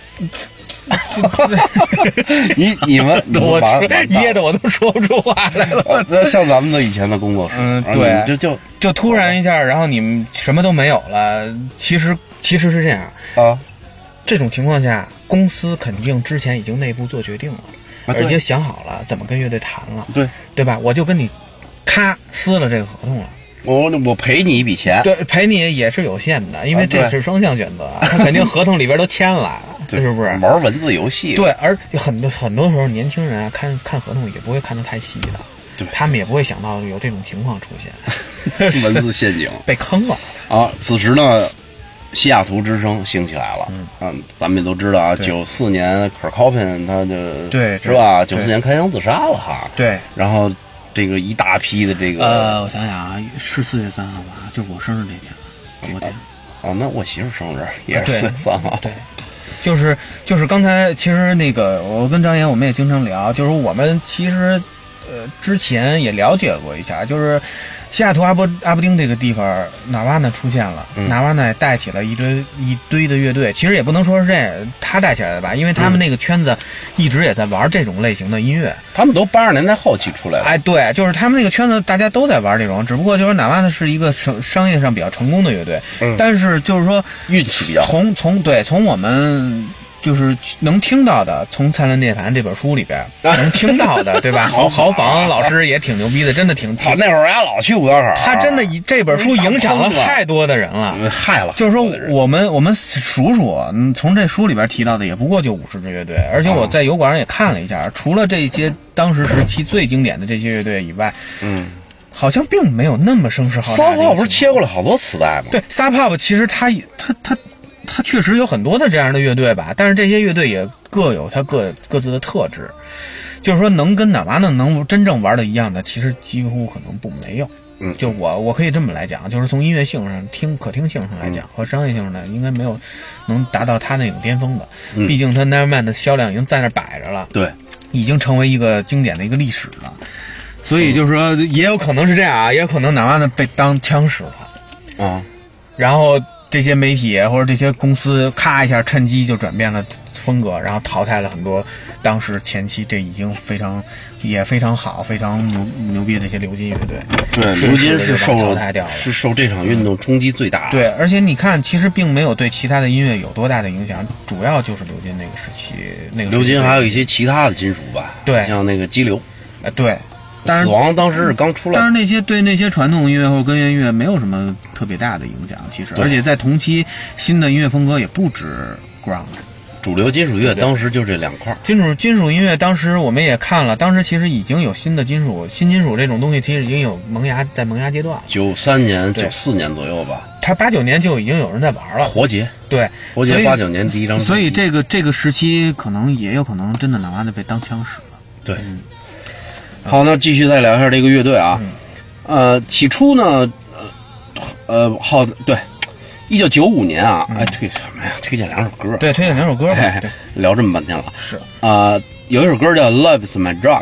你你们你们我噎得我都说不出话来了。像咱们的以前的工作室，啊嗯对就就就突然一下，然后你们什么都没有了。其实其实是这样，啊，这种情况下，公司肯定之前已经内部做决定了，而且想好了怎么跟乐队谈了，对对吧？我就跟你咔撕了这个合同了。我我赔你一笔钱，对，赔你也是有限的，因为这是双向选择，啊他肯定合同里边都签了，对是不是？玩文字游戏？对，而很多很多时候，年轻人啊，看看合同也不会看得太细的，对他们也不会想到有这种情况出现，文字陷阱被坑了。啊！此时呢，西雅图之声兴起来了。嗯，咱们也都知道啊，对九四年 Cobain 他就对是吧？九对四年开枪自杀了哈。对，然后这个一大批的这个呃，我想想啊，是四月三号吧，就是我生日那天，昨天。啊，那我媳妇生日也是对四月三号。对，就是就是刚才其实那个我跟张岩我们也经常聊，就是我们其实呃之前也了解过一下，就是西雅图阿伯阿布丁这个地方，纳瓦纳出现了，嗯纳瓦纳也带起了一堆一堆的乐队，其实也不能说是这他带起来的吧，因为他们那个圈子一直也在玩这种类型的音乐。他们都八十年代后期出来的。哎，对，就是他们那个圈子，大家都在玩这种，只不过就是纳瓦呢是一个商商业上比较成功的乐队，嗯但是就是说运气比较从从对从我们就是能听到的，从《灿烂涅槃》这本书里边能听到的，对吧？豪豪房老师也挺牛逼的，真的挺挺，他那会儿俺老去五道口，他真的以这本书影响了太多的人了。呃害了，就是说我们我们数数，嗯，从这书里边提到的也不过就五十支乐队，而且我在油管上也看了一下，除了这些当时时期最经典的这些乐队以外，嗯，好像并没有那么声势浩大的一个情况。骚炮不是切过了好多磁带吗？对，Sub Pop 其实它它它它确实有很多的这样的乐队吧，但是这些乐队也各有它各各自的特质，就是说能跟哪怕呢能真正玩的一样的，其实几乎可能不没有。嗯就我我可以这么来讲，就是从音乐性上听可听性上来嗯讲、和商业性上呢，应该没有能达到他那种巅峰的。嗯毕竟他 Nevermind 的销量已经在那摆着了，对，已经成为一个经典的一个历史了。所以就是说，也有可能是这样啊，也有可能哪怕呢被当枪使了。啊，然后这些媒体或者这些公司咔一下趁机就转变了风格，然后淘汰了很多当时前期这已经非常也非常好、非常牛牛逼的这些流金乐队。对，顺流金是受淘汰掉了。是受这场运动冲击最大的。对，而且你看，其实并没有对其他的音乐有多大的影响，主要就是流金那个时期，那个流金还有一些其他的金属吧，对像那个激流，呃对，但是死亡当时是刚出来但是，那些对那些传统音乐或者根源音乐没有什么特别大的影响，其实，而且在同期新的音乐风格也不止 grunge。主流金属乐当时就这两块儿。金属金属音乐，当时我们也看了，当时其实已经有新的金属，新金属这种东西其实已经有萌芽，在萌芽阶段了。九三年、九四年左右吧，他八九年就已经有人在玩了，活结，对，活结八九年第一张，所以这个这个时期可能也有可能真的他妈的被当枪使了。对。好，那继续再聊一下这个乐队啊，嗯呃，起初呢，呃，呃，好，对，一九九五年啊，哎，推什么呀？推荐两首歌，嗯对，推荐两首歌吧。哎对，聊这么半天了。是啊、有一首歌叫《Love Is My Drug》，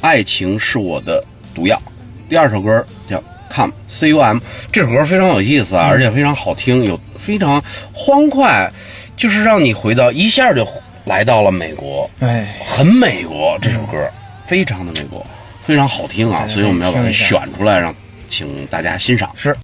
爱情是我的毒药。第二首歌叫 Come C U M，这首歌非常有意思啊，而且非常好听，有非常欢快，就是让你回到一下就来到了美国，哎，很美国。这首歌、非常的美国，非常好听啊，所以我们要把它选出来，让请大家欣赏。是。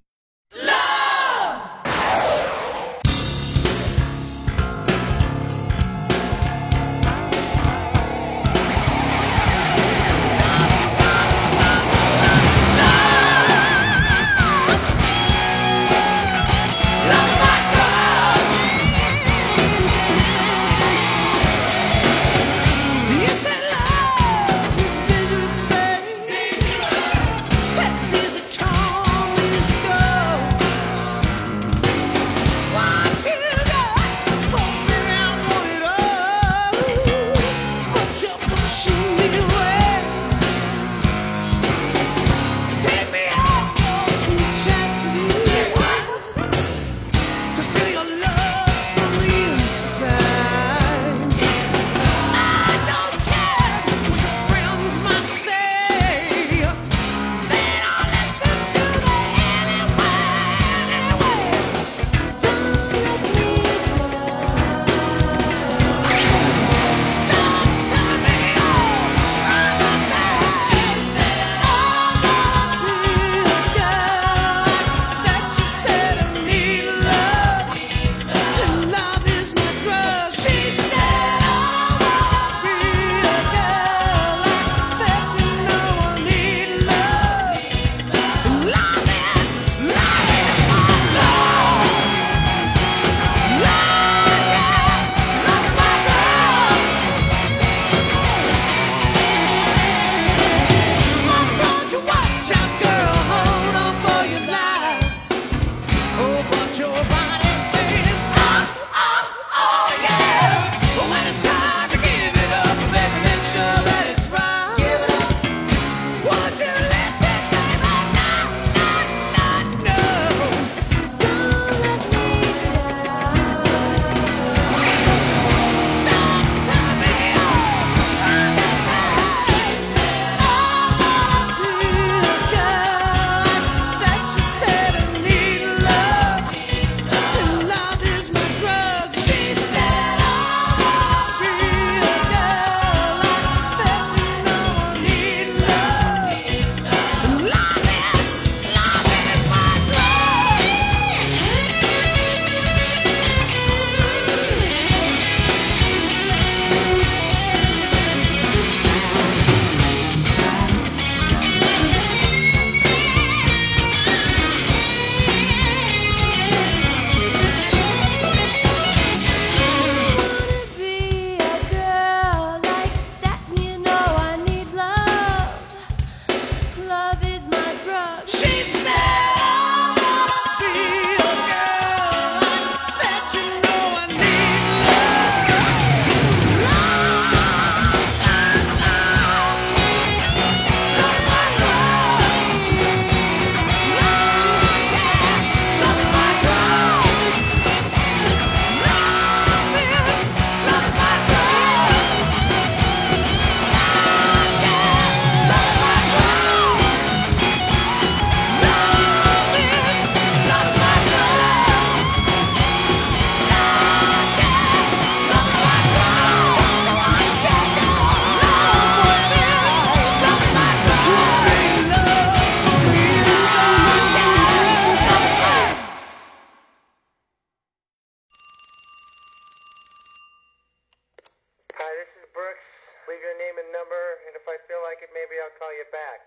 Number, and if I feel like it, maybe I'll call you back.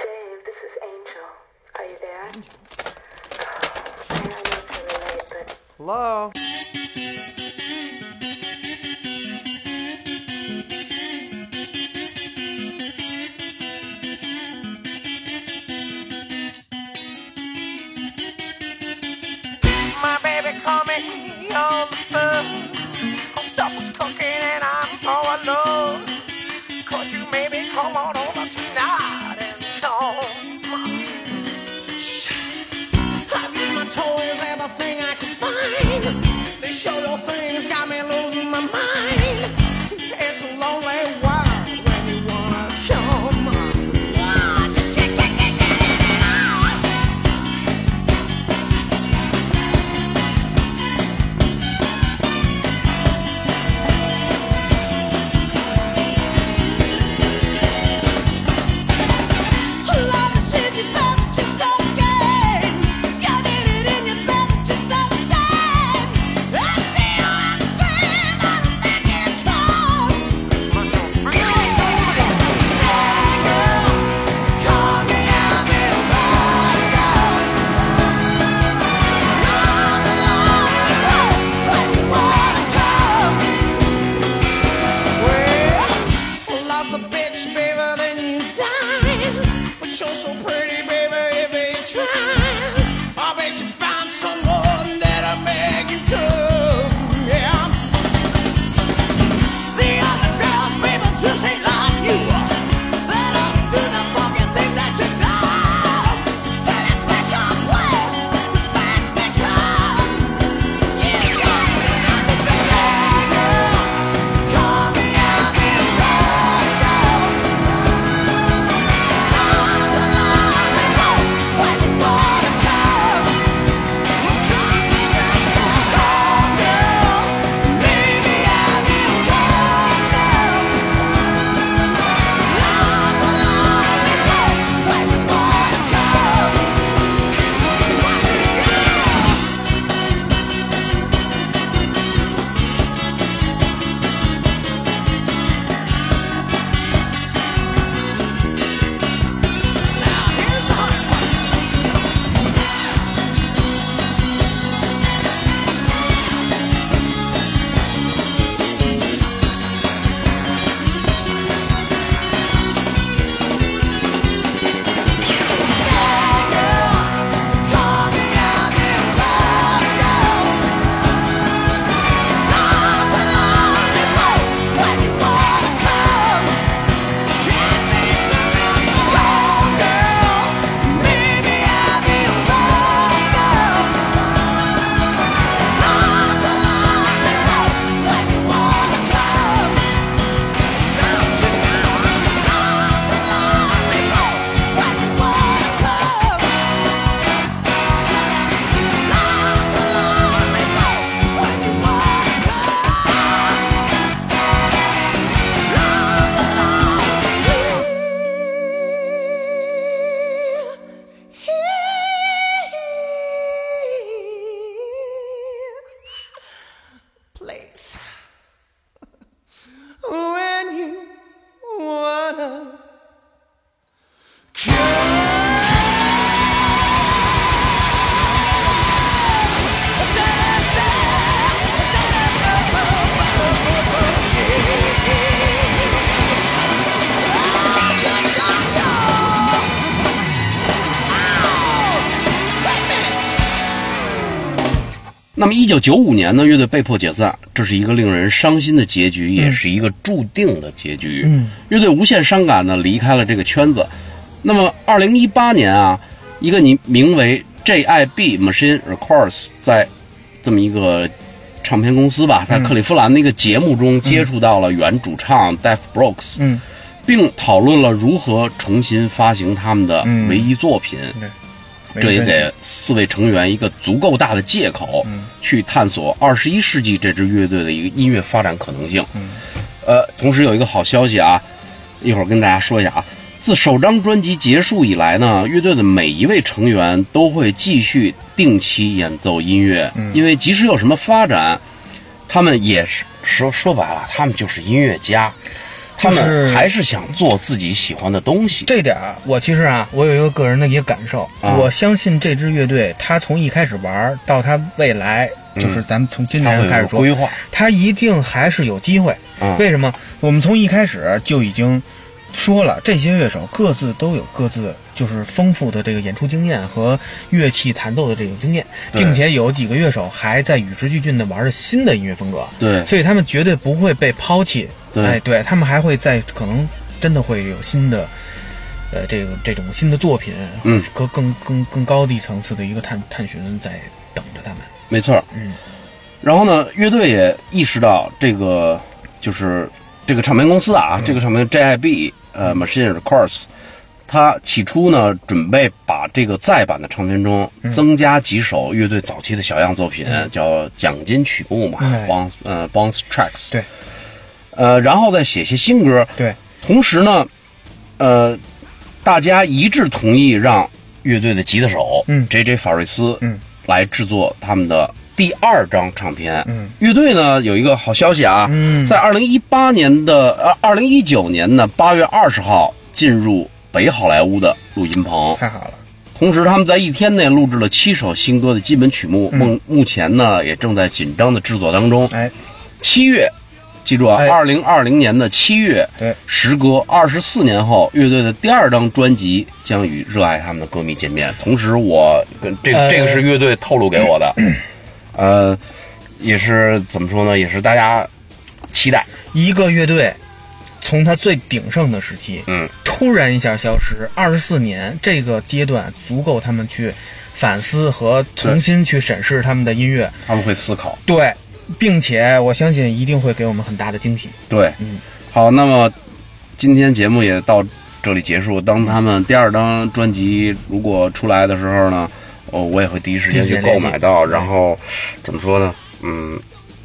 Dave, this is Angel. Are you there? Oh, I know it's really late, but Hello? 一九九五年呢，乐队被迫解散，这是一个令人伤心的结局，也是一个注定的结局。嗯，乐队无限伤感的离开了这个圈子。那么，二零一八年啊，一个你名为 JIB Machine Records 在这么一个唱片公司吧，在克利夫兰的一个节目中接触到了原主唱 Def Brooks，嗯，并讨论了如何重新发行他们的嗯唯一作品。这也给四位成员一个足够大的借口，去探索二十一世纪这支乐队的一个音乐发展可能性。呃，同时有一个好消息啊，一会儿跟大家说一下啊。自首张专辑结束以来呢，乐队的每一位成员都会继续定期演奏音乐，因为即使有什么发展，他们也是说说白了，他们就是音乐家。他就是们还是想做自己喜欢的东西。这点儿，我其实啊，我有一个个人的一个感受，啊我相信这支乐队，他从一开始玩到他未来，就是咱们从今年开始说，规划，他一定还是有机会。啊为什么？我们从一开始就已经说了，这些乐手各自都有各自就是丰富的这个演出经验和乐器弹奏的这种经验，并且有几个乐手还在与时俱进的玩着新的音乐风格。对所以他们绝对不会被抛弃。对哎，对他们还会在可能真的会有新的。呃，这个这种新的作品，嗯，更更更更高的一层次的一个探探寻在等着他们。没错。嗯，然后呢，乐队也意识到这个就是这个唱片公司啊，嗯这个唱片 JIB 呃 Machine Records，他起初呢准备把这个再版的唱片中嗯增加几首乐队早期的小样作品，叫奖金曲目嘛哎，bonus 呃 bonus tracks。对，呃，然后再写些新歌。对，同时呢，呃，大家一致同意让乐队的吉他手，嗯，J J 法瑞斯，嗯，来制作他们的第二张唱片。嗯，乐队呢有一个好消息啊，嗯在二零一八年的呃二零一九年的八月二十号进入北好莱坞的录音棚，太好了。同时他们在一天内录制了七首新歌的基本曲目，目、目前呢也正在紧张的制作当中。嗯哎，七月，记住啊，哎二零二零年的七月，对时隔二十四年后，乐队的第二张专辑将与热爱他们的歌迷见面。同时我，跟这个、呃这个是乐队透露给我的，呃，也是怎么说呢？也是大家期待。一个乐队从它最鼎盛的时期，嗯，突然一下消失，二十四年这个阶段足够他们去反思和重新去审视他们的音乐，他们会思考。对，并且我相信一定会给我们很大的惊喜。对，嗯，好，那么今天节目也到这里结束。当他们第二张专辑如果出来的时候呢，哦，我也会第一时间去购买到，然后怎么说呢？嗯，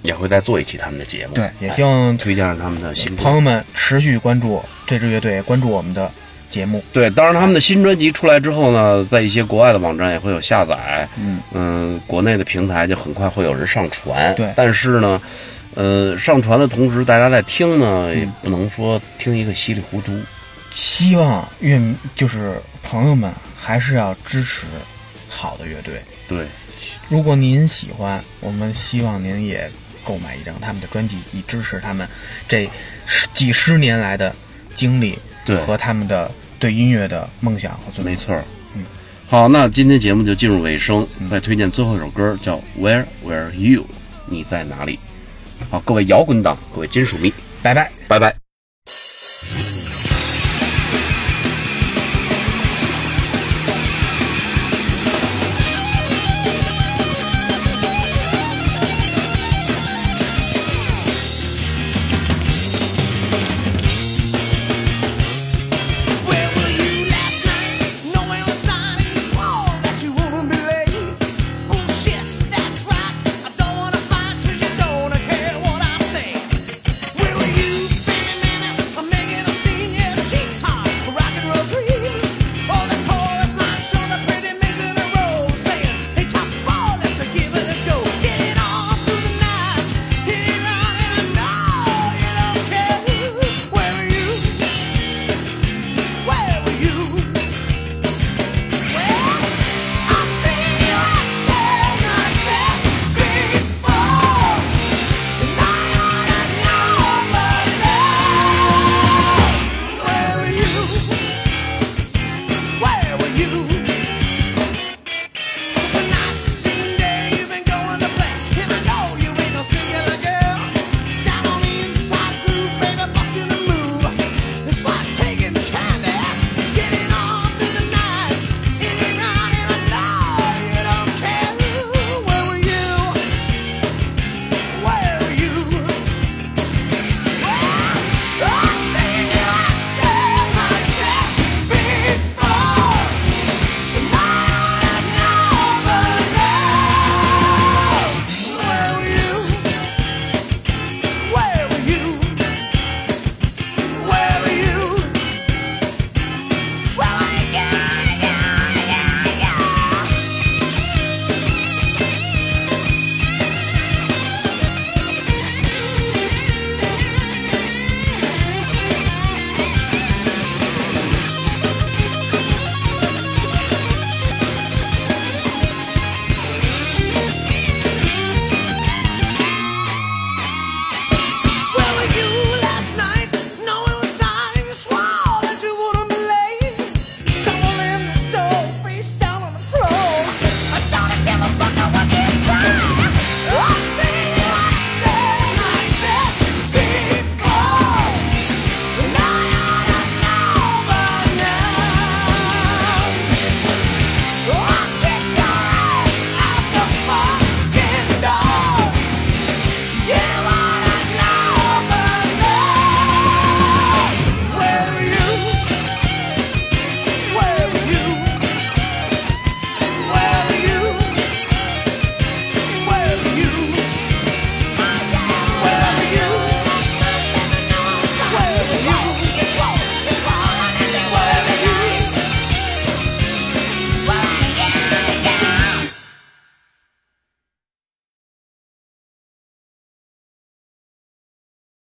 也会再做一期他们的节目。对，也哎希望推荐他们的新朋友们持续关注这支乐队，关注我们的节目。对，当然他们的新专辑出来之后呢，在一些国外的网站也会有下载，嗯嗯国内的平台就很快会有人上传。对但是呢，呃，上传的同时，大家在听呢，也不能说听一个稀里糊涂。希望乐迷就是朋友们还是要支持好的乐队。对，如果您喜欢，我们希望您也购买一张他们的专辑，以支持他们这十几十年来的经历对和他们的对音乐的梦想和尊重。没错儿。嗯，好，那今天节目就进入尾声，再推荐最后一首歌，叫《Where Were You》，你在哪里？好，各位摇滚党，各位金属迷，拜拜。拜拜。